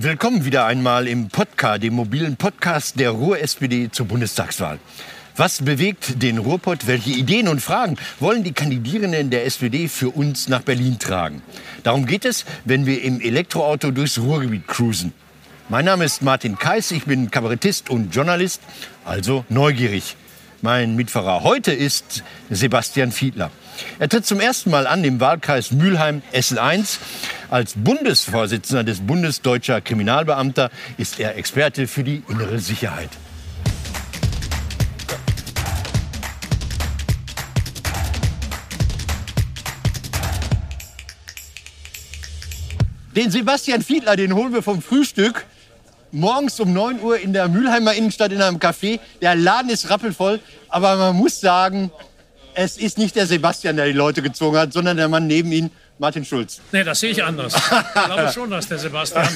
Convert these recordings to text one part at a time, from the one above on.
Willkommen wieder einmal im Podcast, dem mobilen Podcast der Ruhr-SPD zur Bundestagswahl. Was bewegt den Ruhrpott? Welche Ideen und Fragen wollen die Kandidierenden der SPD für uns nach Berlin tragen? Darum geht es, wenn wir im Elektroauto durchs Ruhrgebiet cruisen. Mein Name ist Martin Kais, ich bin Kabarettist und Journalist, also neugierig. Mein Mitfahrer heute ist Sebastian Fiedler. Er tritt zum ersten Mal an im Wahlkreis Mülheim Essen 1. Als Bundesvorsitzender des Bundes Deutscher Kriminalbeamter ist er Experte für die innere Sicherheit. Den Sebastian Fiedler, den holen wir vom Frühstück morgens um 9 Uhr in der Mülheimer Innenstadt in einem Café. Der Laden ist rappelvoll, aber man muss sagen, es ist nicht der Sebastian, der die Leute gezogen hat, sondern der Mann neben ihm, Martin Schulz. Nee, das sehe ich anders. Ich glaube schon, dass der Sebastian.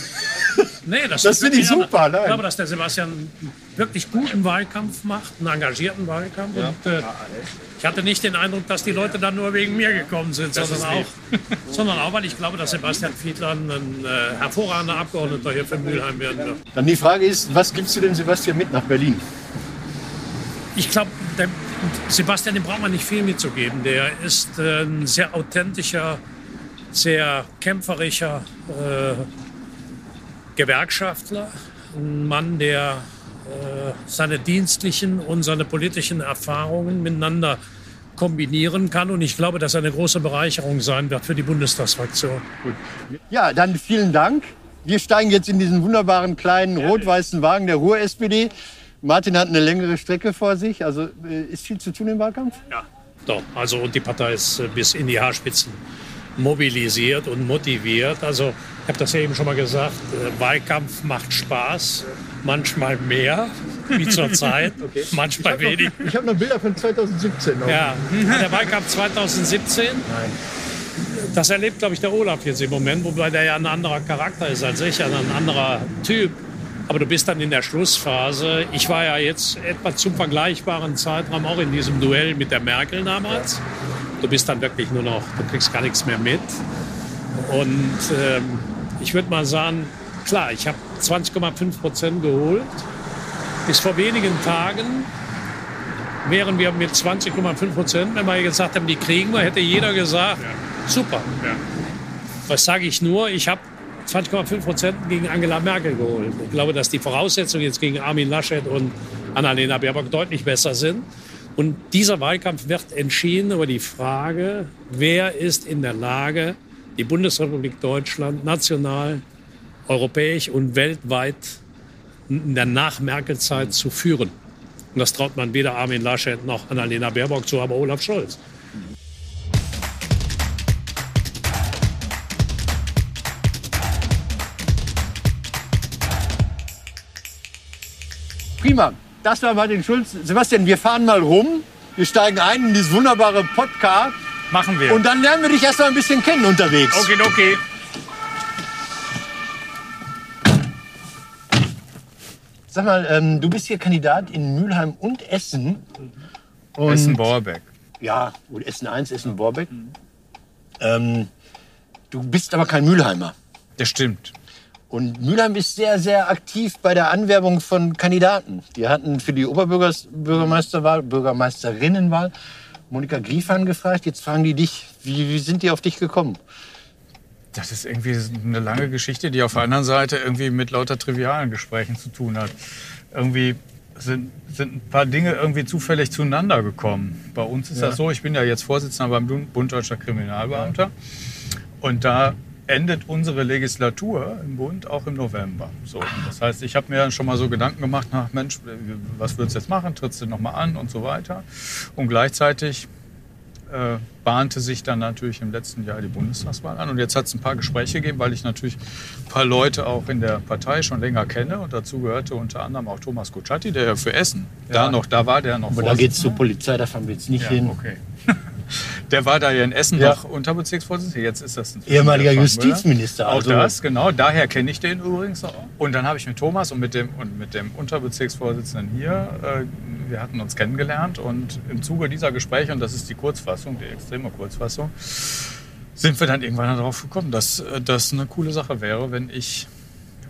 Nee, das, Das finde ich super, nein. Ich glaube, dass der Sebastian einen wirklich guten Wahlkampf macht, einen engagierten Wahlkampf. Und, äh, ich hatte nicht den Eindruck, dass die Leute dann nur wegen mir gekommen sind, sondern auch, sondern auch, weil ich glaube, dass Sebastian Fiedler ein äh, hervorragender Abgeordneter hier für Mülheim werden wird. Dann die Frage ist, was gibst du dem Sebastian mit nach Berlin? Ich glaube, dem Sebastian, dem braucht man nicht viel mitzugeben. Der ist äh, ein sehr authentischer, sehr kämpferischer äh, Gewerkschaftler. Ein Mann, der äh, seine dienstlichen und seine politischen Erfahrungen miteinander kombinieren kann. Und ich glaube, dass er eine große Bereicherung sein wird für die Bundestagsfraktion. Ja, dann vielen Dank. Wir steigen jetzt in diesen wunderbaren kleinen rot-weißen Wagen der Ruhr-SPD. Martin hat eine längere Strecke vor sich. Also äh, ist viel zu tun im Wahlkampf? Ja, doch. Also und die Partei ist äh, bis in die Haarspitzen mobilisiert und motiviert. Also ich habe das ja eben schon mal gesagt, äh, Wahlkampf macht Spaß, manchmal mehr, wie zurzeit, manchmal wenig. Ich habe noch Bilder von 2017. Noch. Ja, der Wahlkampf 2017, das erlebt, glaube ich, der Olaf jetzt im Moment, wobei der ja ein anderer Charakter ist als ich, ein anderer Typ. Aber du bist dann in der Schlussphase. Ich war ja jetzt etwa zum vergleichbaren Zeitraum auch in diesem Duell mit der Merkel damals. Du bist dann wirklich nur noch, du kriegst gar nichts mehr mit. Und ähm, ich würde mal sagen, klar, ich habe 20,5 Prozent geholt. Bis vor wenigen Tagen wären wir mit 20,5 Prozent, wenn wir gesagt haben, die kriegen wir, hätte jeder gesagt, super. Was sage ich nur? Ich habe 20,5 Prozent gegen Angela Merkel geholt. Ich glaube, dass die Voraussetzungen jetzt gegen Armin Laschet und Annalena Baerbock deutlich besser sind. Und dieser Wahlkampf wird entschieden über die Frage, wer ist in der Lage, die Bundesrepublik Deutschland national, europäisch und weltweit in der Nach-Merkel-Zeit zu führen. Und das traut man weder Armin Laschet noch Annalena Baerbock zu, aber Olaf Scholz. Prima. Das war Martin Schulz. Sebastian, wir fahren mal rum. Wir steigen ein in dieses wunderbare Podcast. Machen wir. Und dann lernen wir dich erst mal ein bisschen kennen unterwegs. okay, okay. Sag mal, ähm, du bist hier Kandidat in Mülheim und Essen. Und, Essen-Borbeck. Ja, und Essen 1, Essen Borbeck. Ähm, du bist aber kein Mülheimer. Das stimmt. Und Mülheim ist sehr, sehr aktiv bei der Anwerbung von Kandidaten. Die hatten für die Oberbürgermeisterwahl, Bürgermeisterinnenwahl Monika Griefahn gefragt. Jetzt fragen die dich, wie, wie sind die auf dich gekommen? Das ist irgendwie eine lange Geschichte, die auf der anderen Seite irgendwie mit lauter trivialen Gesprächen zu tun hat. Irgendwie sind, sind ein paar Dinge irgendwie zufällig zueinander gekommen. Bei uns ist Ja. das so, ich bin ja jetzt Vorsitzender beim Bund Bund Deutscher Kriminalbeamter. Und da endet unsere Legislatur im Bund auch im November. So, das heißt, ich habe mir schon mal so Gedanken gemacht, na Mensch, was würdest du jetzt machen? Trittst du noch mal an und so weiter? Und gleichzeitig äh, bahnte sich dann natürlich im letzten Jahr die Bundestagswahl an. Und jetzt hat es ein paar Gespräche gegeben, weil ich natürlich ein paar Leute auch in der Partei schon länger kenne. Und dazu gehörte unter anderem auch Thomas Kutschaty, der ja für Essen da noch da war, der noch Aber da geht's zur Vorsitzender- Polizei, da fahren wir jetzt nicht ja, hin. okay. Der war da ja in Essen Ja. noch Unterbezirksvorsitzender. Jetzt ist das ein Ehemaliger. Justizminister, Auch also- das, genau. Daher kenne ich den übrigens auch. Und dann habe ich mit Thomas und mit dem, und mit dem Unterbezirksvorsitzenden hier, äh, wir hatten uns kennengelernt. Und im Zuge dieser Gespräche, und das ist die Kurzfassung, die extreme Kurzfassung, sind wir dann irgendwann darauf gekommen, dass äh, das eine coole Sache wäre, wenn ich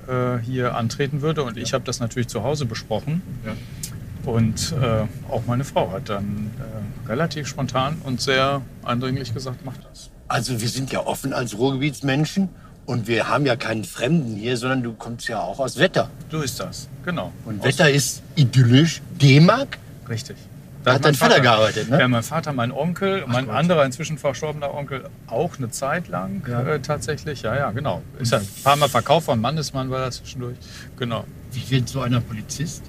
äh, hier antreten würde. Und ich habe das natürlich zu Hause besprochen. Ja. Und äh, auch meine Frau hat dann äh, relativ spontan und sehr eindringlich gesagt, mach das. Also wir sind ja offen als Ruhrgebietsmenschen und wir haben ja keinen Fremden hier, sondern du kommst ja auch aus Wetter. So ist das, genau. Und Aus- Wetter ist idyllisch. D-Mark? Richtig. Da hat dein Vater gearbeitet, ne? Ja, mein Vater, mein Onkel, mein anderer inzwischen verstorbener Onkel auch eine Zeit lang Ja. äh, tatsächlich. Ja, ja, genau. Ist ja ein paar Mal verkauft von Mannesmann war das zwischendurch. Genau. Wie wird so einer Polizist?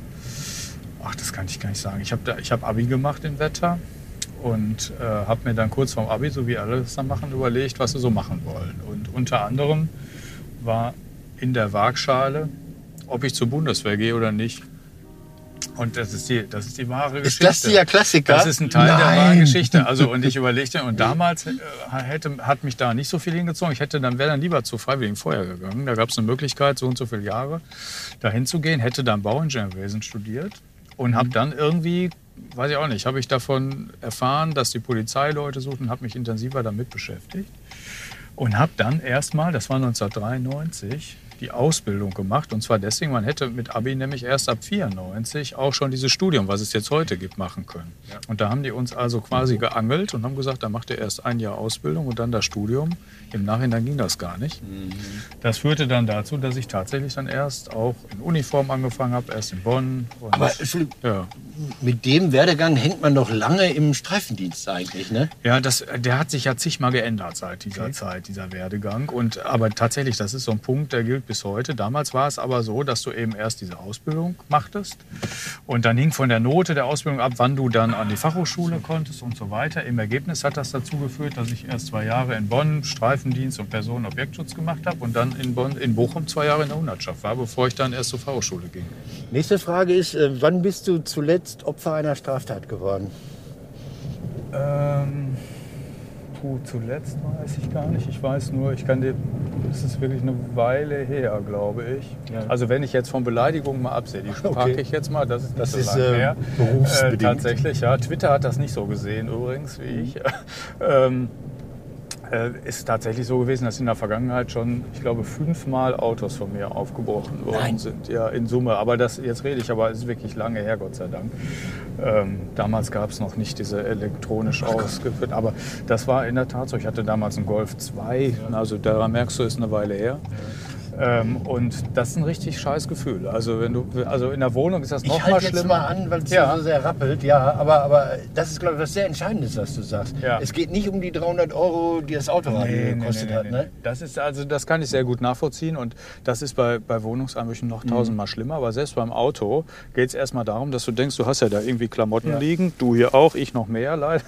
Ach, das kann ich gar nicht sagen. Ich habe hab Abi gemacht in Wetter und äh, habe mir dann kurz vorm Abi, so wie alle das dann machen, überlegt, was sie so machen wollen. Und unter anderem war in der Waagschale, ob ich zur Bundeswehr gehe oder nicht. Und das ist die, das ist die wahre Ist Geschichte. das der Klassiker? Das ist ein Teil der Nein. wahren Geschichte. Also und ich überlegte und damals äh, hätte, hat mich da nicht so viel hingezogen. Ich hätte dann wäre dann lieber zu Freiwilligen Feuer gegangen. Da gab es eine Möglichkeit, so und so viele Jahre dahin zu gehen. Hätte dann Bauingenieurwesen studiert und habe dann irgendwie, weiß ich auch nicht, habe ich davon erfahren, dass die Polizei Leute sucht und habe mich intensiver damit beschäftigt und habe dann erstmal, das war 1993, die Ausbildung gemacht. Und zwar deswegen, man hätte mit Abi nämlich erst ab 94 auch schon dieses Studium, was es jetzt heute gibt, machen können. Und da haben die uns also quasi geangelt und haben gesagt, da macht ihr erst ein Jahr Ausbildung und dann das Studium. Im Nachhinein ging das gar nicht. Das führte dann dazu, dass ich tatsächlich dann erst auch in Uniform angefangen habe, erst in Bonn. Und Aber Entschuldigung, ja. Mit dem Werdegang hängt man doch lange im Streifendienst eigentlich, ne? Ja, das, der hat sich ja zigmal geändert seit dieser Zeit, dieser Werdegang. Und, aber tatsächlich, das ist so ein Punkt, der gilt bis heute. Damals war es aber so, dass du eben erst diese Ausbildung machtest. Und dann hing von der Note der Ausbildung ab, wann du dann an die Fachhochschule konntest und so weiter. Im Ergebnis hat das dazu geführt, dass ich erst zwei Jahre in Bonn Streifendienst und Personenobjektschutz gemacht habe und dann in, Bonn, in Bochum zwei Jahre in der Hundertschaft war, bevor ich dann erst zur Fachhochschule ging. Nächste Frage ist, äh, wann bist du zuletzt Opfer einer Straftat geworden? Ähm, puh, zuletzt weiß ich gar nicht. Ich weiß nur, ich kann dir, das ist wirklich eine Weile her, glaube ich. Ja. Also wenn ich jetzt von Beleidigungen mal absehe, die Okay. packe ich jetzt mal, das ist nicht Das so ist, lange äh, her. berufsbedingt. Äh, tatsächlich, ja. Twitter hat das nicht so gesehen übrigens wie ich. ähm, äh, ist tatsächlich so gewesen, dass in der Vergangenheit schon, ich glaube, fünfmal Autos von mir aufgebrochen worden Nein. sind. Ja, in Summe. Aber das, jetzt rede ich, aber es ist wirklich lange her, Gott sei Dank. Ähm, damals gab es noch nicht diese elektronisch ausgeführt. Aber das war in der Tat so. Ich hatte damals einen Golf 2. Also daran merkst du, ist eine Weile her. Ähm, und das ist ein richtig scheiß Gefühl. Also, wenn du, also in der Wohnung ist das noch Ich mal halte jetzt schlimmer. mal an, weil es Ja. so sehr rappelt. Ja, aber, aber das ist, glaube ich, was sehr Entscheidendes, was du sagst. Ja. Es geht nicht um die 300 Euro, die das Auto gekostet hat. Ne? Das ist also, das kann ich sehr gut nachvollziehen und das ist bei, bei Wohnungseinbrüchen Mhm. noch tausendmal schlimmer. Aber selbst beim Auto geht es erstmal darum, dass du denkst, du hast ja da irgendwie Klamotten Ja. liegen, du hier auch, ich noch mehr leider.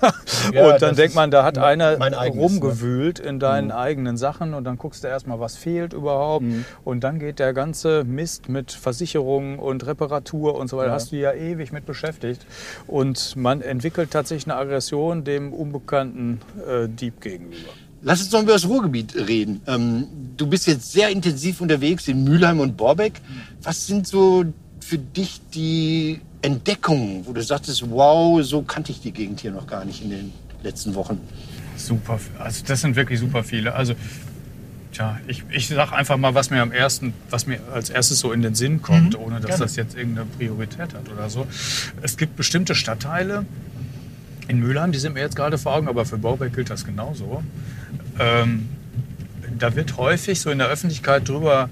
Ja, und dann denkt man, da hat einer eigenes, ne? Mhm. rumgewühlt in deinen eigenen Sachen und dann guckst du erstmal, was fehlt überhaupt. Und dann geht der ganze Mist mit Versicherungen und Reparatur und so weiter, hast du ja ewig mit beschäftigt. Und man entwickelt tatsächlich eine Aggression dem unbekannten äh, Dieb gegenüber. Lass uns doch über das Ruhrgebiet reden. Ähm, du bist jetzt sehr intensiv unterwegs in Mülheim und Borbeck. Was sind so für dich die Entdeckungen, wo du sagtest, wow, so kannte ich die Gegend hier noch gar nicht in den letzten Wochen? Super, also das sind wirklich super viele. Also, tja, ich, ich sag einfach mal, was mir am ersten, was mir als erstes so in den Sinn kommt, ohne dass gerne. das jetzt irgendeine Priorität hat oder so. Es gibt bestimmte Stadtteile in Mülheim, die sind mir jetzt gerade vor Augen, aber für Bauberg gilt das genauso. Ähm, da wird häufig so in der Öffentlichkeit drüber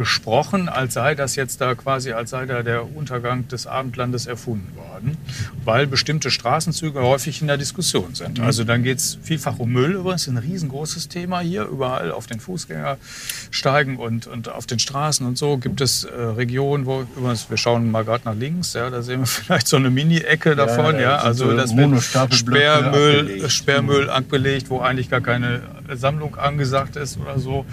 gesprochen, als sei das jetzt da quasi, als sei da der Untergang des Abendlandes erfunden worden, weil bestimmte Straßenzüge häufig in der Diskussion sind. Also dann geht es vielfach um Müll, übrigens ein riesengroßes Thema hier, überall auf den Fußgängersteigen und, und auf den Straßen und so gibt es äh, Regionen, wo, übrigens, wir schauen mal gerade nach links, ja, da sehen wir vielleicht so eine Mini-Ecke davon, da ja, sind also so das wird Sperrmüll, abgelegt. Sperrmüll abgelegt, wo eigentlich gar keine Sammlung angesagt ist oder so.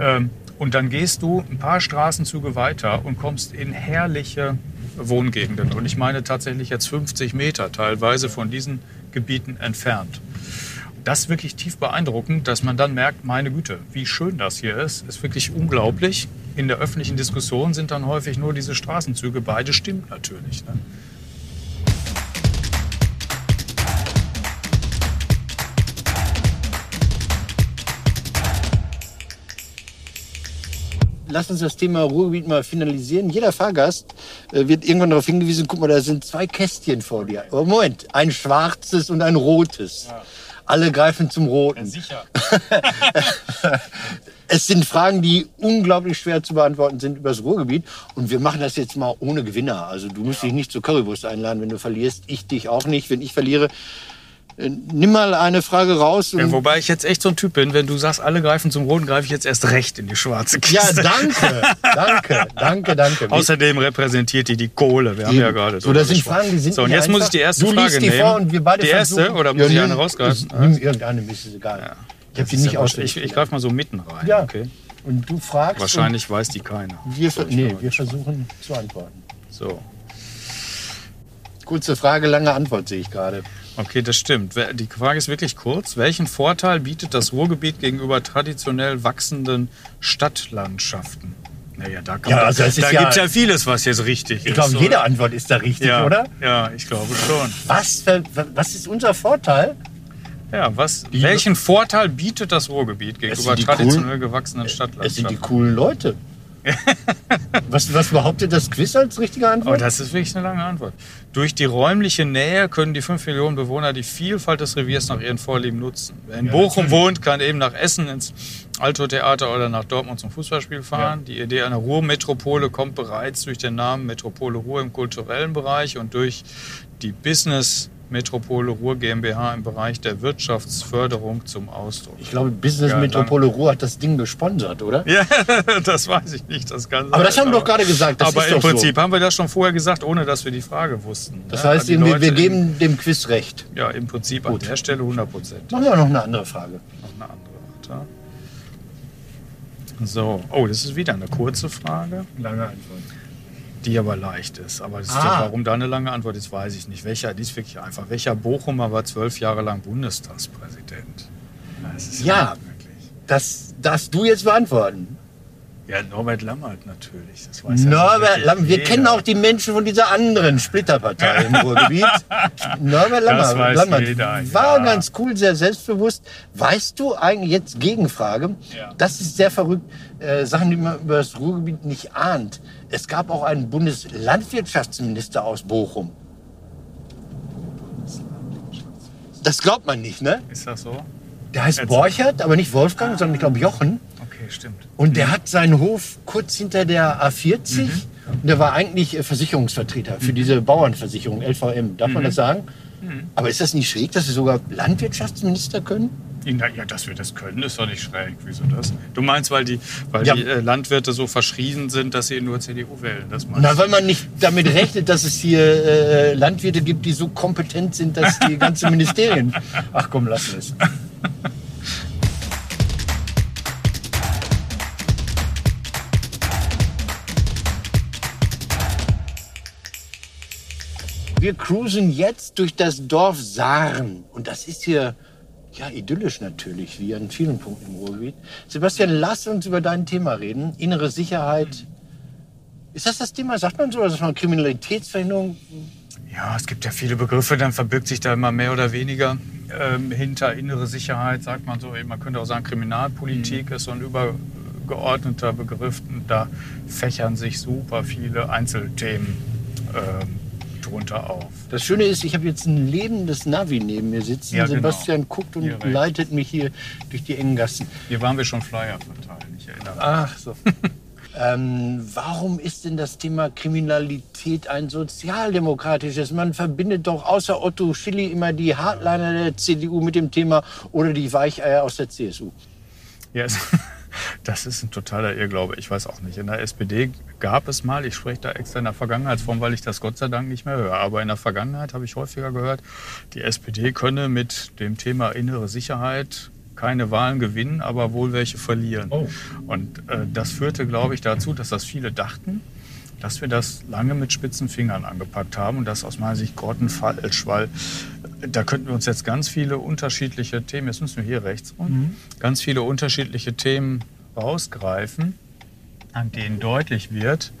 Ähm, und dann gehst du ein paar Straßenzüge weiter und kommst in herrliche Wohngegenden. Und ich meine tatsächlich jetzt 50 Meter teilweise von diesen Gebieten entfernt. Das ist wirklich tief beeindruckend, dass man dann merkt, meine Güte, wie schön das hier ist. Ist wirklich unglaublich. In der öffentlichen Diskussion sind dann häufig nur diese Straßenzüge. Beide stimmt natürlich. Ne? Lass uns das Thema Ruhrgebiet mal finalisieren. Jeder Fahrgast äh, wird irgendwann darauf hingewiesen, guck mal, da sind zwei Kästchen vor dir. Oh, Moment, ein schwarzes und ein rotes. Alle greifen zum Roten. Sicher. Es sind Fragen, die unglaublich schwer zu beantworten sind über das Ruhrgebiet. Und wir machen das jetzt mal ohne Gewinner. Also du musst dich nicht zur Currywurst einladen, wenn du verlierst. Ich dich auch nicht, wenn ich verliere. Äh, Nimm mal eine Frage raus. Ja, wobei ich jetzt echt so ein Typ bin, wenn du sagst, alle greifen zum Roten, greife ich jetzt erst recht in die schwarze ja, Kiste. danke, danke, danke, danke. Außerdem repräsentiert die die Kohle. Wir haben ja gerade So, das sind. Fragen, die sind So, und jetzt muss ich die erste du Frage die nehmen. vor und wir beide die erste oder muss Ja, ich eine rausgreifen? Nimm irgendeine, mir ist es egal. Ich habe die nicht ja auswendig. Ich, ich greife mal so mitten rein. Ja. Okay. Und du fragst. Wahrscheinlich weiß die keiner. Wir, nee, wir versuchen zu antworten. So. Kurze Frage, lange Antwort sehe ich gerade. Okay, das stimmt. Die Frage ist wirklich kurz. Welchen Vorteil bietet das Ruhrgebiet gegenüber traditionell wachsenden Stadtlandschaften? Naja, da, Ja, also ist da ja- gibt es ja vieles, was jetzt richtig Ich ist. glaube, oder? jede Antwort ist da richtig, ja, oder? Ja, ich glaube schon. Was, für, was ist unser Vorteil? Ja, was, welchen Vorteil bietet das Ruhrgebiet gegenüber traditionell coolen- gewachsenen Es sind die Stadtlandschaften? coolen Leute. was, was behauptet das Quiz als richtige Oh, Antwort? das ist wirklich eine lange Antwort. Durch die räumliche Nähe können die 5 Millionen Bewohner die Vielfalt des Reviers nach ihren Vorlieben nutzen. Wer in Bochum wohnt, kann eben nach Essen ins Alto-Theater oder nach Dortmund zum Fußballspiel fahren. Die Idee einer Ruhrmetropole kommt bereits durch den Namen Metropole Ruhr im kulturellen Bereich und durch die Business Metropole Ruhr GmbH im Bereich der Wirtschaftsförderung zum Ausdruck. ich glaube, Business Ja, Metropole Ruhr hat das Ding gesponsert, oder? Ja, das weiß ich nicht. Das kann Aber das haben wir doch gerade gesagt. Das aber im doch so. Prinzip haben wir das schon vorher gesagt, ohne dass wir die Frage wussten. Das Ja, heißt, wir, wir geben dem Quiz recht. Ja, im Prinzip an der Stelle 100 Prozent. Machen wir noch eine andere Frage. Noch eine andere. Warte. So, oh, das ist wieder eine kurze Frage, Lange Antwort. Die aber leicht ist. Aber ist Ah. ja, warum da eine lange Antwort ist, weiß ich nicht. Welcher, die ist wirklich einfach. Welcher Bochumer war zwölf Jahre lang Bundestagspräsident? Das ist Ja. wirklich. Das darfst du jetzt beantworten. Ja, Norbert Lammert natürlich. Das weiß Norbert Lammert. Wir jeder. kennen auch die Menschen von dieser anderen Splitterpartei im Ruhrgebiet. Norbert Lammert, Lammert jeder, war ja. ganz cool, sehr selbstbewusst. Weißt du eigentlich jetzt Gegenfrage? Ja. Das ist sehr verrückt. Äh, Sachen, die man über das Ruhrgebiet nicht ahnt. Es gab auch einen Bundeslandwirtschaftsminister aus Bochum. Das glaubt man nicht, ne? Ist das so? Der heißt. Borchert, aber nicht Wolfgang, sondern ich glaube Jochen. Okay, stimmt. Und der hat seinen Hof kurz hinter der A40 und der war eigentlich äh, Versicherungsvertreter für diese Bauernversicherung, LVM. Darf man das sagen? Aber ist das nicht schräg, dass sie sogar Landwirtschaftsminister können? Ja, dass wir das können, ist doch nicht schräg. Wieso das? Du meinst, weil die, weil Ja. die äh, Landwirte so verschrien sind, dass sie nur CDU wählen? Das meinst Na, weil man nicht damit rechnet, dass es hier äh, Landwirte gibt, die so kompetent sind, dass die ganzen Ministerien. Ach komm, lassen wir es. Wir cruisen jetzt durch das Dorf Saaren. Und das ist hier ja idyllisch natürlich, wie an vielen Punkten im Ruhrgebiet. Sebastian, lass uns über dein Thema reden. Innere Sicherheit. Ist das das Thema? Sagt man so? Oder sagt man Kriminalitätsverhinderung? Ja, es gibt ja viele Begriffe, dann verbirgt sich da immer mehr oder weniger ähm, hinter innere Sicherheit, sagt man so. Man könnte auch sagen, Kriminalpolitik ist so ein übergeordneter Begriff. Und da fächern sich super viele Einzelthemen ähm, drunter auf. Das Schöne ist, ich habe jetzt ein lebendes Navi neben mir sitzen. Ja, genau. Sebastian guckt und rechts. leitet mich hier durch die engen Gassen. Hier waren wir schon Flyer verteilen, ich erinnere mich. Ach so. ähm, warum ist denn das Thema Kriminalität ein sozialdemokratisches? Man verbindet doch außer Otto Schilly immer die Hardliner der CDU mit dem Thema oder die Weicheier aus der CSU. Ja, es- das ist ein totaler Irrglaube. Ich weiß auch nicht. In der SPD gab es mal, ich spreche da extra in der Vergangenheitsform, weil ich das Gott sei Dank nicht mehr höre. Aber in der Vergangenheit habe ich häufiger gehört, die SPD könne mit dem Thema innere Sicherheit keine Wahlen gewinnen, aber wohl welche verlieren. Oh. Und äh, das führte, glaube ich, dazu, dass das viele dachten, dass wir das lange mit spitzen Fingern angepackt haben und das aus meiner Sicht grottenfalsch, weil äh, da könnten wir uns jetzt ganz viele unterschiedliche Themen, jetzt müssen wir hier rechts rum, ganz viele unterschiedliche Themen rausgreifen, an denen deutlich wird,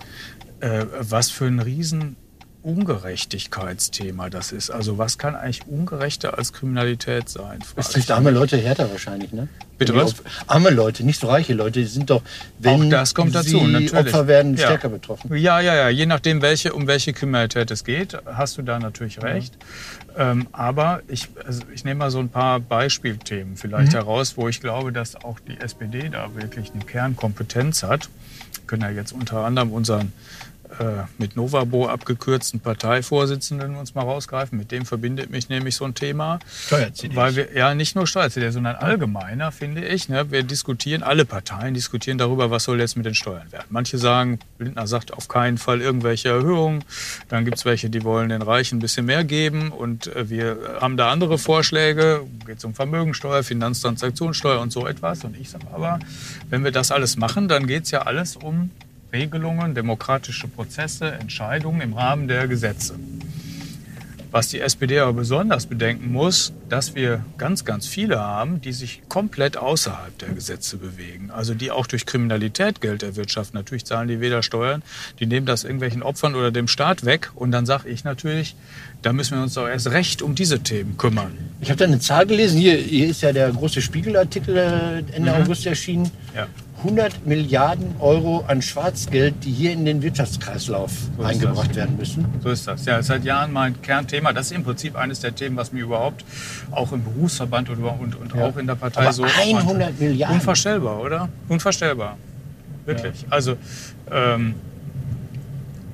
äh, was für ein riesen Ungerechtigkeitsthema das ist. Also was kann eigentlich ungerechter als Kriminalität sein? Es trifft arme Leute härter wahrscheinlich, ne? Bitte was? Arme Leute, nicht so reiche Leute, die sind doch, wenn Auch das kommt dazu, natürlich. Opfer werden, Ja. stärker betroffen. Ja, ja, ja. Je nachdem, welche, um welche Kriminalität es geht, hast du da natürlich recht. Ähm, aber ich, also ich nehme mal so ein paar Beispielthemen vielleicht heraus, wo ich glaube, dass auch die SPD da wirklich eine Kernkompetenz hat. Wir können ja jetzt unter anderem unseren äh, mit Novabo abgekürzten Parteivorsitzenden uns mal rausgreifen. Mit dem verbindet mich nämlich so ein Thema. Steuer-CDs. Weil wir, ja, nicht nur Steuer-CD, sondern allgemeiner, finde ich. Ne? Wir diskutieren, alle Parteien diskutieren darüber, was soll jetzt mit den Steuern werden. Manche sagen, Lindner sagt auf keinen Fall irgendwelche Erhöhungen. Dann gibt es welche, die wollen den Reichen ein bisschen mehr geben. Und äh, wir haben da andere Vorschläge. Geht es um Vermögensteuer, Finanztransaktionssteuer und so etwas. Und ich sage aber, wenn wir das alles machen, dann geht es ja alles um Regelungen, demokratische Prozesse, Entscheidungen im Rahmen der Gesetze. Was die SPD aber besonders bedenken muss, dass wir ganz, ganz viele haben, die sich komplett außerhalb der Gesetze bewegen. Also die auch durch Kriminalität Geld erwirtschaften. Natürlich zahlen die weder Steuern, die nehmen das irgendwelchen Opfern oder dem Staat weg. Und dann sage ich natürlich, da müssen wir uns doch erst recht um diese Themen kümmern. Ich habe da eine Zahl gelesen, hier, hier ist ja der große Spiegelartikel Ende Mhm. August erschienen. Ja. 100 Milliarden Euro an Schwarzgeld, die hier in den Wirtschaftskreislauf So eingebracht das. werden müssen. So ist das. Ja, seit Jahren mein Kernthema. Das ist im Prinzip eines der Themen, was mir überhaupt auch im Berufsverband und, und, und auch in der Partei Aber so. 100 Milliarden. Unvorstellbar, oder? Unvorstellbar. Wirklich. Also, ähm,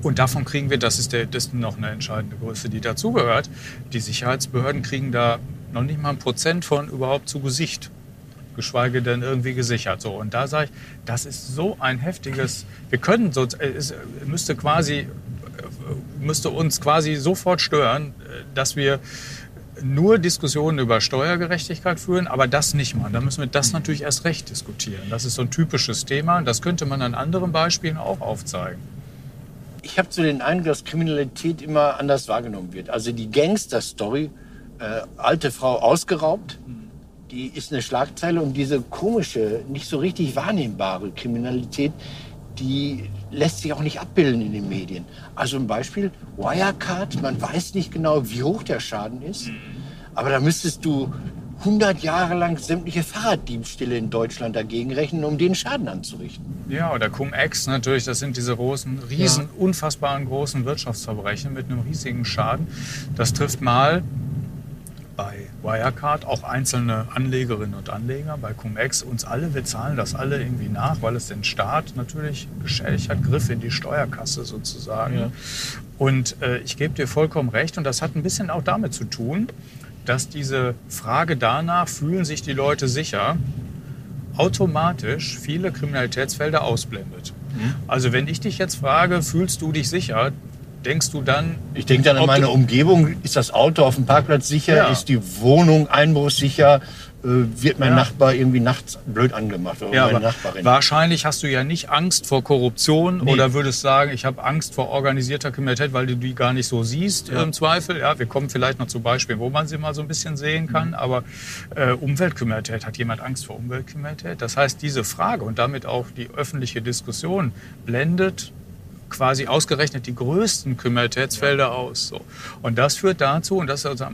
und davon kriegen wir, das ist, der, das ist noch eine entscheidende Größe, die dazugehört. Die Sicherheitsbehörden kriegen da noch nicht mal ein Prozent von überhaupt zu Gesicht. Geschweige denn irgendwie gesichert. So, und da sage ich, das ist so ein heftiges. Wir können so, äh, es müsste quasi, äh, müsste uns quasi sofort stören, äh, dass wir nur Diskussionen über Steuergerechtigkeit führen, aber das nicht machen. Da müssen wir das natürlich erst recht diskutieren. Das ist so ein typisches Thema. Das könnte man an anderen Beispielen auch aufzeigen. Ich habe so den Eindruck, dass Kriminalität immer anders wahrgenommen wird. Also die Gangster-Story, äh, alte Frau ausgeraubt, die ist eine Schlagzeile und diese komische, nicht so richtig wahrnehmbare Kriminalität, die lässt sich auch nicht abbilden in den Medien. Also ein Beispiel, Wirecard, man weiß nicht genau, wie hoch der Schaden ist, aber da müsstest du 100 Jahre lang sämtliche Fahrraddiebstähle in Deutschland dagegen rechnen, um den Schaden anzurichten. Ja, oder Cum-Ex natürlich, das sind diese großen, riesen, unfassbaren großen Wirtschaftsverbrechen mit einem riesigen Schaden. Das trifft mal Wirecard auch einzelne Anlegerinnen und Anleger, bei Cum-Ex uns alle. Wir zahlen das alle irgendwie nach, weil es den Staat natürlich geschädigt hat, Griff in die Steuerkasse sozusagen. Und äh, ich gebe dir vollkommen recht und das hat ein bisschen auch damit zu tun, dass diese Frage danach, fühlen sich die Leute sicher, automatisch viele Kriminalitätsfelder ausblendet. Also wenn ich dich jetzt frage, fühlst du dich sicher, denkst du dann... Ich denke dann an meine Umgebung. Ist das Auto auf dem Parkplatz sicher? Ja. Ist die Wohnung einbruchssicher? Äh, wird mein Ja. Nachbar irgendwie nachts blöd angemacht oder Ja, meine Nachbarin? wahrscheinlich hast du ja nicht Angst vor Korruption Nee. oder würdest sagen, ich habe Angst vor organisierter Kriminalität, weil du die gar nicht so siehst Ja. im Zweifel. Ja, wir kommen vielleicht noch zu Beispielen, wo man sie mal so ein bisschen sehen kann. Mhm. Aber äh, Umweltkriminalität, hat jemand Angst vor Umweltkriminalität? Das heißt, diese Frage und damit auch die öffentliche Diskussion blendet quasi ausgerechnet die größten Kriminalitätsfelder aus. So. Und das führt dazu, und das also,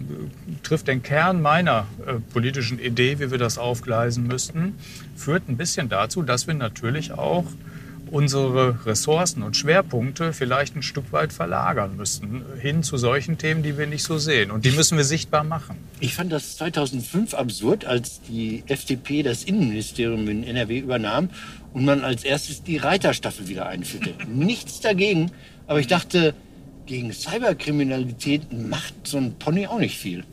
trifft den Kern meiner äh, politischen Idee, wie wir das aufgleisen müssten, führt ein bisschen dazu, dass wir natürlich auch unsere Ressourcen und Schwerpunkte vielleicht ein Stück weit verlagern müssten hin zu solchen Themen, die wir nicht so sehen. Und die müssen wir sichtbar machen. Ich fand das 2005 absurd, als die FDP das Innenministerium in NRW übernahm und man als erstes die Reiterstaffel wieder einführte. Nichts dagegen, aber ich dachte, gegen Cyberkriminalität macht so ein Pony auch nicht viel.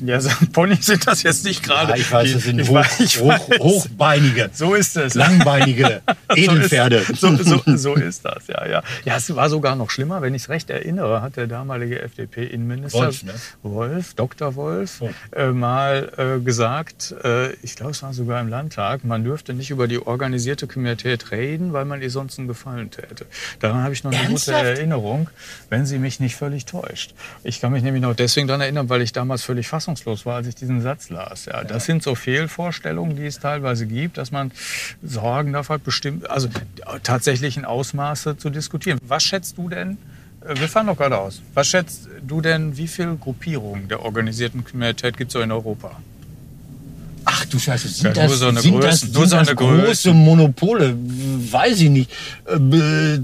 Ja, so Ponys sind das jetzt nicht gerade. Ja, ich weiß, das sind Ich hoch, weiß, ich hoch, weiß. hochbeinige, So ist es. langbeinige Edelpferde. So ist, so, so, so ist das, ja, ja. Ja, es war sogar noch schlimmer, wenn ich es recht erinnere, hat der damalige FDP-Innenminister Wolf, ne? Wolf, Dr. Wolf, Oh. äh, mal äh, gesagt, äh, ich glaube, es war sogar im Landtag, man dürfte nicht über die organisierte Kriminalität reden, weil man ihr sonst einen Gefallen täte. Daran habe ich noch eine Ernsthaft? gute Erinnerung, wenn sie mich nicht völlig täuscht. Ich kann mich nämlich noch deswegen daran erinnern, weil ich damals völlig fassungslos war, als ich diesen Satz las. Ja, das sind so Fehlvorstellungen, die es teilweise gibt, dass man Sorgen darf hat, bestimmt, also tatsächlich in Ausmaße zu diskutieren. Was schätzt du denn, Äh, Wir fahren doch geradeaus. Was schätzt du denn, wie viele Gruppierungen der organisierten Kriminalität gibt es so in Europa? Ach du Scheiße, sind Ja, nur das, so eine sind Größen- das, nur sind so das eine große Größe. Monopole? Weiß ich nicht. Äh,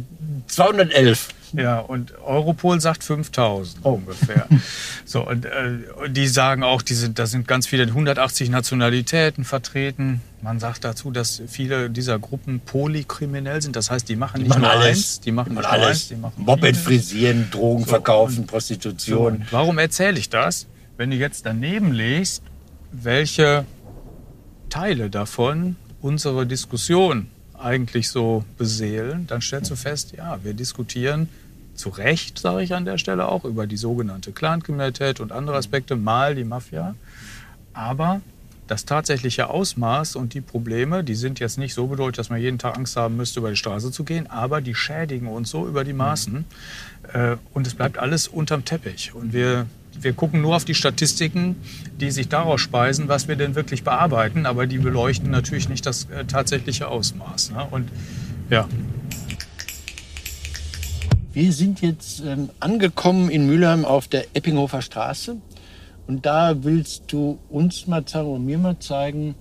211. Ja, und Europol sagt 5000 Oh. ungefähr. So, und äh, die sagen auch, die sind, da sind ganz viele 180 Nationalitäten vertreten. Man sagt dazu, dass viele dieser Gruppen polykriminell sind. Das heißt, die machen Die nicht machen nur alles. eins, die machen Die machen alles. eins, die machen Moped frisieren, Drogen So, verkaufen, So, Prostitution. und warum erzähle ich das? Wenn du jetzt daneben legst, welche Teile davon unsere Diskussion eigentlich so beseelen, dann stellst du fest, ja, wir diskutieren zu Recht, sage ich an der Stelle auch, über die sogenannte Clankriminalität und andere Aspekte, mal die Mafia. Aber das tatsächliche Ausmaß und die Probleme, die sind jetzt nicht so bedeutet, dass man jeden Tag Angst haben müsste, über die Straße zu gehen, aber die schädigen uns so über die Maßen. Äh, und es bleibt alles unterm Teppich. Und wir, wir gucken nur auf die Statistiken, die sich daraus speisen, was wir denn wirklich bearbeiten, aber die beleuchten natürlich nicht das äh, tatsächliche Ausmaß. Ne? Und ja, Wir sind jetzt ähm, angekommen in Mülheim auf der Eppinghofer Straße. Und da willst du uns mal zeigen und mir mal zeigen,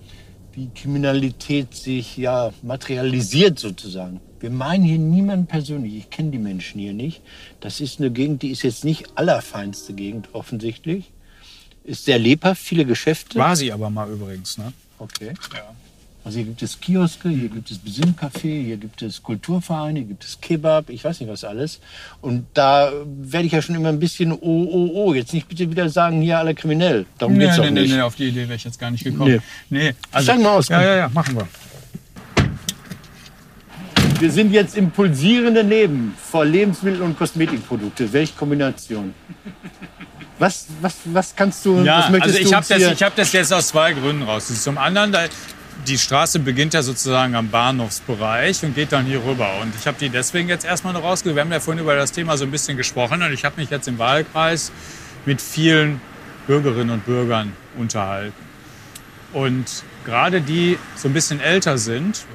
wie Kriminalität sich ja materialisiert sozusagen. Wir meinen hier niemanden persönlich. Ich kenne die Menschen hier nicht. Das ist eine Gegend, die ist jetzt nicht allerfeinste Gegend offensichtlich. Ist sehr lebhaft, viele Geschäfte. war sie aber mal übrigens. Ne? Okay. Ja. Also hier gibt es Kioske, hier gibt es Besinncafé, hier gibt es Kulturvereine, hier gibt es Kebab, ich weiß nicht was alles. Und da werde ich ja schon immer ein bisschen, oh, oh, oh, jetzt nicht bitte wieder sagen, hier alle kriminell. Darum Nee, geht's nee, auch nee, nicht. nee, auf die Idee wäre ich jetzt gar nicht gekommen. Nee. also, Steig mal aus, Ja, ja, ja, machen wir. Wir sind jetzt im pulsierenden Leben vor Lebensmittel- und Kosmetikprodukte. Welche Kombination? Was, was, was kannst du, Ja, was möchtest also ich habe das, ich hab das jetzt aus zwei Gründen raus. Zum anderen, die Straße beginnt ja sozusagen am Bahnhofsbereich und geht dann hier rüber. Und ich habe die deswegen jetzt erstmal noch rausgesucht. Wir haben ja vorhin über das Thema so ein bisschen gesprochen und ich habe mich jetzt im Wahlkreis mit vielen Bürgerinnen und Bürgern unterhalten. Und gerade die so ein bisschen älter sind,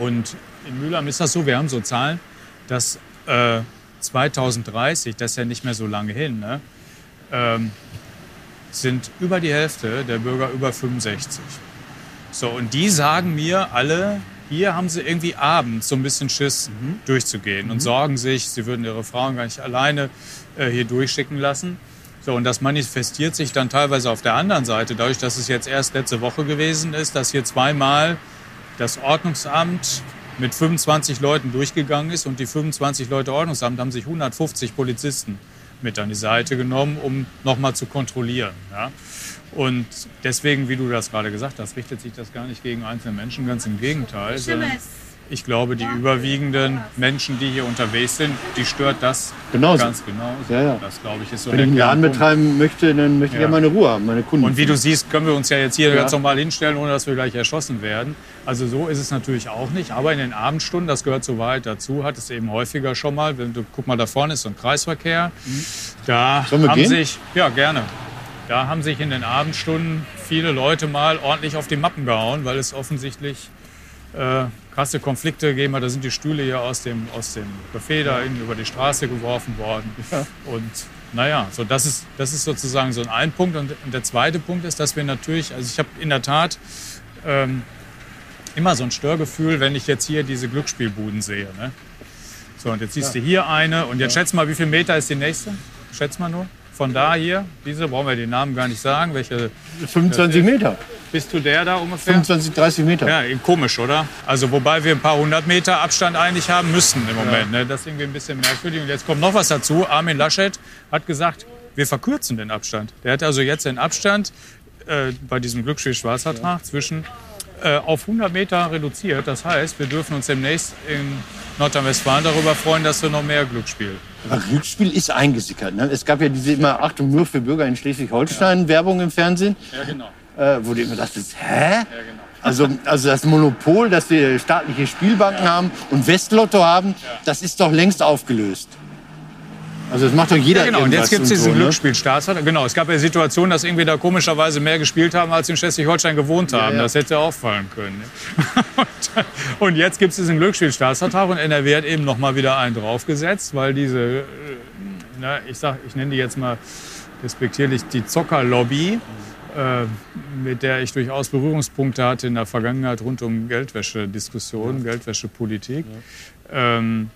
und in Mülheim ist das so, wir haben so Zahlen, dass äh, 2030, das ist ja nicht mehr so lange hin, ne, ähm, sind über die Hälfte der Bürger über 65. So, und die sagen mir alle, hier haben sie irgendwie abends so ein bisschen Schiss durchzugehen und sorgen sich, sie würden ihre Frauen gar nicht alleine äh, hier durchschicken lassen. So, und das manifestiert sich dann teilweise auf der anderen Seite, dadurch, dass es jetzt erst letzte Woche gewesen ist, dass hier zweimal das Ordnungsamt mit 25 Leuten durchgegangen ist und die 25 Leute Ordnungsamt haben sich 150 Polizisten mit an die Seite genommen, um nochmal zu kontrollieren. Ja? Und deswegen, wie du das gerade gesagt hast, richtet sich das gar nicht gegen einzelne Menschen, ganz im Gegenteil. sondern Ich glaube, die überwiegenden Menschen, die hier unterwegs sind, die stört das Genauso. ganz genau. Ja, ja. Das, glaube ich, ist so Wenn ich einen Laden betreiben möchte, dann möchte ich Ja. ja meine Ruhe haben, meine Kunden. Und wie du siehst, können wir uns ja jetzt hier Ja. ganz normal hinstellen, ohne dass wir gleich erschossen werden. Also so ist es natürlich auch nicht. Aber in den Abendstunden, das gehört zur Wahrheit dazu, hat es eben häufiger schon mal. Wenn du guck mal, da vorne ist so ein Kreisverkehr. Da Sollen wir haben gehen? sich, ja gerne. Da haben sich in den Abendstunden viele Leute mal ordentlich auf die Mappen gehauen, weil es offensichtlich äh, krasse Konflikte gegeben hat. Da sind die Stühle hier aus dem, aus dem Buffet da in, über die Straße geworfen worden. Und naja, so das, ist, das ist sozusagen so ein Punkt. Und, der zweite Punkt ist, dass wir natürlich, also ich habe in der Tat ähm, immer so ein Störgefühl, wenn ich jetzt hier diese Glücksspielbuden sehe. Ne? So, und jetzt siehst du hier eine. Und jetzt schätz mal, wie viel Meter ist die nächste? Schätz mal nur. Von da hier, diese, brauchen wir den Namen gar nicht sagen. Welche, 25 Meter, bist du der da ungefähr? 25, 30 Meter. Ja, komisch, oder? Also wobei wir ein paar hundert Meter Abstand eigentlich haben müssten im Moment. Ne? Das ist irgendwie ein bisschen merkwürdig. Und jetzt kommt noch was dazu. Armin Laschet hat gesagt, wir verkürzen den Abstand. Der hat also jetzt den Abstand äh, bei diesem Glücksspiel-Schwarzvertrag zwischen äh, auf 100 Meter reduziert. Das heißt, wir dürfen uns demnächst in Nordrhein-Westfalen darüber freuen, dass wir noch mehr Glücksspiel. Aber Glücksspiel ist eingesickert. Ne? Es gab ja diese immer Achtung nur für Bürger in Schleswig-Holstein Werbung im Fernsehen, Ja, genau. äh, wo du immer dachtest, hä? Ja, genau. Also, also das Monopol, dass wir staatliche Spielbanken haben und Westlotto haben, das ist doch längst aufgelöst. Also das macht doch jeder Ja, genau, und jetzt gibt es diesen so, ne? Glücksspielstaatsvertrag. Genau, es gab ja Situationen, dass irgendwie da komischerweise mehr gespielt haben, als in Schleswig-Holstein gewohnt haben. ja. Das hätte auffallen können. und, und jetzt gibt es diesen Glücksspielstaatsvertrag und NRW hat eben noch mal wieder einen draufgesetzt, weil diese, äh, na, ich, sag, ich nenne die jetzt mal respektierlich die Zockerlobby, äh, mit der ich durchaus Berührungspunkte hatte in der Vergangenheit rund um Geldwäsche-Diskussionen, Geldwäsche-Politik. Ähm,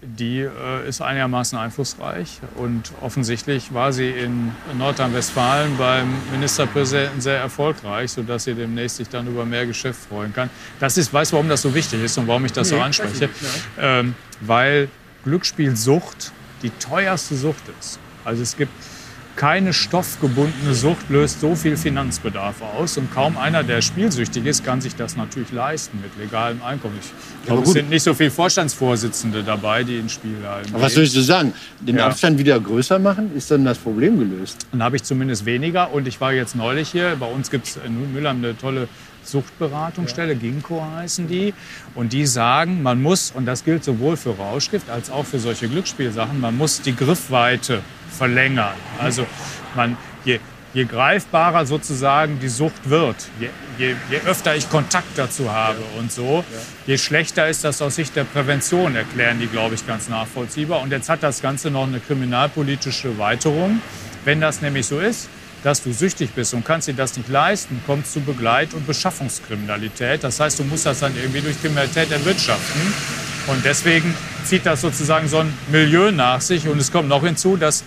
die äh, ist einigermaßen einflussreich und offensichtlich war sie in Nordrhein-Westfalen beim Ministerpräsidenten sehr erfolgreich, sodass sie demnächst sich dann über mehr Geschäft freuen kann. Das ist, weißt du, warum das so wichtig ist und warum ich das so anspreche? Ähm, weil Glücksspielsucht die teuerste Sucht ist. Also es gibt keine stoffgebundene Sucht löst so viel Finanzbedarf aus und kaum einer, der spielsüchtig ist, kann sich das natürlich leisten mit legalem Einkommen. Ich glaube, es sind nicht so viele Vorstandsvorsitzende dabei, die in Spielhallen Aber was soll ich so sagen? Den Ja. Abstand wieder größer machen, ist dann das Problem gelöst. Dann habe ich zumindest weniger. Und ich war jetzt neulich hier. Bei uns gibt es in Mülheim eine tolle Suchtberatungsstelle, Ginkgo heißen die. Und die sagen, man muss, und das gilt sowohl für Rauschgift als auch für solche Glücksspielsachen, man muss die Griffweite verlängern. Also man, je, je greifbarer sozusagen die Sucht wird, je, je, je öfter ich Kontakt dazu habe und so, je schlechter ist das aus Sicht der Prävention, erklären die, glaube ich, ganz nachvollziehbar. Und jetzt hat das Ganze noch eine kriminalpolitische Weiterung. Wenn das nämlich so ist, dass du süchtig bist und kannst dir das nicht leisten, kommt zu Begleit- und Beschaffungskriminalität. Das heißt, du musst das dann irgendwie durch Kriminalität erwirtschaften. Und deswegen zieht das sozusagen so ein Milieu nach sich. Und es kommt noch hinzu, dass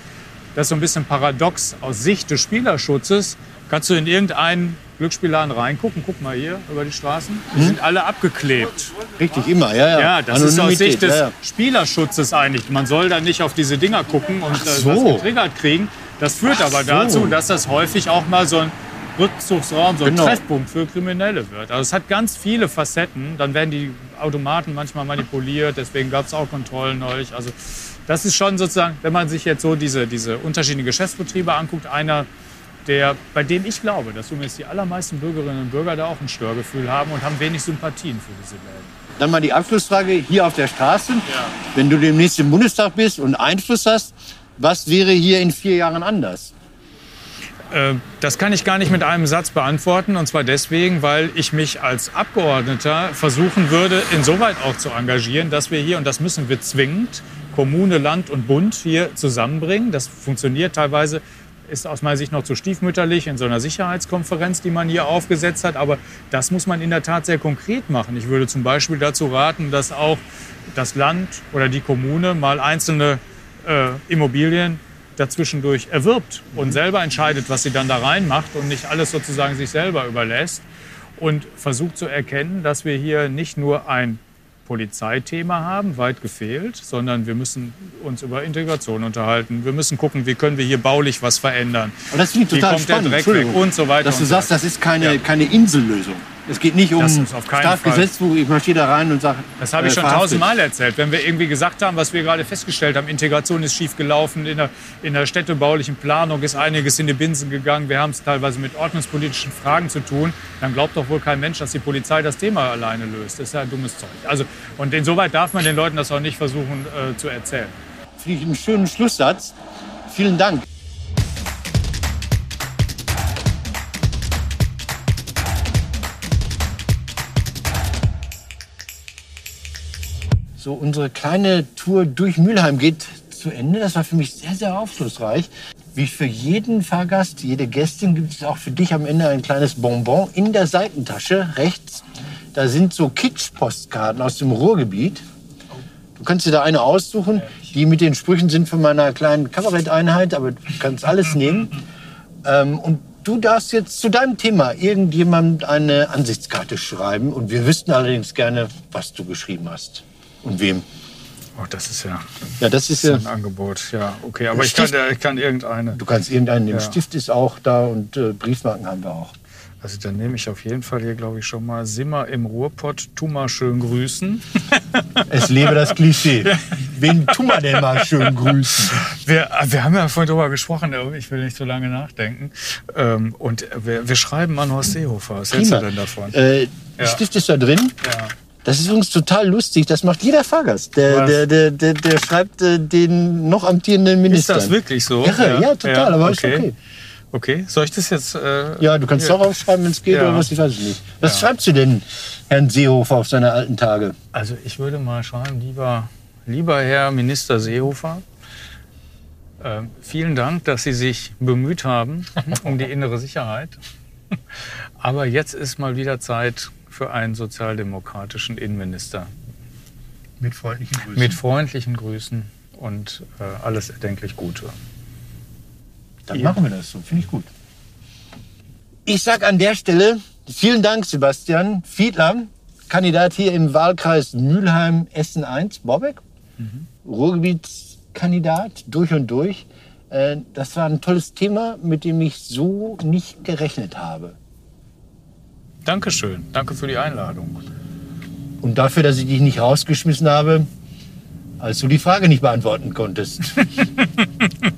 das so ein bisschen paradox aus Sicht des Spielerschutzes. Kannst du in irgendeinen Glücksspielladen reingucken? Guck mal hier über die Straßen. Die sind alle abgeklebt. Richtig, immer, ja, ja. Ja, das ist aus Anonymität, Sicht des ja, ja. Spielerschutzes eigentlich. Man soll da nicht auf diese Dinger gucken und äh, so. was getriggert kriegen. Das führt aber so. dazu, dass das häufig auch mal so ein Rückzugsraum, so ein Genau. Treffpunkt für Kriminelle wird. Also es hat ganz viele Facetten. Dann werden die Automaten manchmal manipuliert, deswegen gab es auch Kontrollen neulich. Also das ist schon sozusagen, wenn man sich jetzt so diese, diese unterschiedlichen Geschäftsbetriebe anguckt, einer der, bei dem ich glaube, dass zumindest die allermeisten Bürgerinnen und Bürger da auch ein Störgefühl haben und haben wenig Sympathien für diese Läden. Dann mal die Abschlussfrage hier auf der Straße. Wenn du demnächst im Bundestag bist und Einfluss hast, was wäre hier in vier Jahren anders? Äh, Das kann ich gar nicht mit einem Satz beantworten. Und zwar deswegen, weil ich mich als Abgeordneter versuchen würde, insoweit auch zu engagieren, dass wir hier, und das müssen wir zwingend, Kommune, Land und Bund hier zusammenbringen. Das funktioniert teilweise, ist aus meiner Sicht noch zu stiefmütterlich in so einer Sicherheitskonferenz, die man hier aufgesetzt hat. Aber das muss man in der Tat sehr konkret machen. Ich würde zum Beispiel dazu raten, dass auch das Land oder die Kommune mal einzelne äh, Immobilien dazwischendurch erwirbt und selber entscheidet, was sie dann da reinmacht und nicht alles sozusagen sich selber überlässt und versucht zu erkennen, dass wir hier nicht nur ein Polizeithema haben, weit gefehlt, sondern wir müssen uns über Integration unterhalten. Wir müssen gucken, wie können wir hier baulich was verändern. Und das finde ich Wie total kommt der spannend. Dreck weg Entschuldigung. und so weiter Dass du so sagst, das ist keine, Ja. keine Insellösung. Es geht nicht um Strafgesetzbuch, ich marschiere da rein und sage. Das habe ich schon tausendmal erzählt. Wenn wir irgendwie gesagt haben, was wir gerade festgestellt haben, Integration ist schief gelaufen, in der, in der städtebaulichen Planung ist einiges in die Binsen gegangen, wir haben es teilweise mit ordnungspolitischen Fragen zu tun, dann glaubt doch wohl kein Mensch, dass die Polizei das Thema alleine löst. Das ist ja dummes Zeug. Also, und insoweit darf man den Leuten das auch nicht versuchen äh, zu erzählen. Finde ich einen schönen Schlusssatz. Vielen Dank. So, unsere kleine Tour durch Mülheim geht zu Ende. Das war für mich sehr, sehr aufschlussreich. Wie für jeden Fahrgast, jede Gästin gibt es auch für dich am Ende ein kleines Bonbon in der Seitentasche rechts. Da sind so Kitsch-Postkarten aus dem Ruhrgebiet. Du kannst dir da eine aussuchen. Die mit den Sprüchen sind von meiner kleinen Kabaretteinheit, aber du kannst alles nehmen. Ähm, und du darfst jetzt zu deinem Thema irgendjemand eine Ansichtskarte schreiben. Und wir wüssten allerdings gerne, was du geschrieben hast. Und wem. Oh, das ist ja Ja, das ist so ja. ein Angebot. Ja, okay, aber ich kann, Stift- ich kann irgendeine. Du kannst irgendeinen nehmen. Ja. Stift ist auch da und äh, Briefmarken haben wir auch. Also dann nehme ich auf jeden Fall hier, glaube ich, schon mal Simmer im Ruhrpott, tu mal schön grüßen. Es lebe das Klischee. Wen tun wir denn mal schön grüßen? Wir, wir haben ja vorhin darüber gesprochen, aber ich will nicht so lange nachdenken. Ähm, und wir, wir schreiben an Horst Seehofer. Was hältst du denn davon? Äh, Ja. Stift ist da drin. Ja. Das ist übrigens total lustig. Das macht jeder Fahrgast. Der, der, der, der, der schreibt äh, den noch amtierenden Ist Minister. das wirklich so? Ja, ja, total, aber ist okay. Okay, soll ich das jetzt? Äh, Ja, du kannst ja. doch aufschreiben, wenn es geht, Ja. oder was, ich weiß es nicht. Was Ja. schreibst du denn, Herrn Seehofer, auf seine alten Tage? Also ich würde mal schreiben, lieber, lieber Herr Minister Seehofer, äh, vielen Dank, dass Sie sich bemüht haben um die innere Sicherheit. Aber jetzt ist mal wieder Zeit für einen sozialdemokratischen Innenminister. Mit freundlichen Grüßen. Mit freundlichen Grüßen und äh, alles erdenklich Gute. Dann Ja. machen wir das so, finde ich gut. Ich sag an der Stelle vielen Dank, Sebastian Fiedler, Kandidat hier im Wahlkreis Mülheim Essen 1, Borbeck. Ruhrgebietskandidat durch und durch. Äh, Das war ein tolles Thema, mit dem ich so nicht gerechnet habe. Dankeschön, danke für die Einladung. Und dafür, dass ich dich nicht rausgeschmissen habe, als du die Frage nicht beantworten konntest.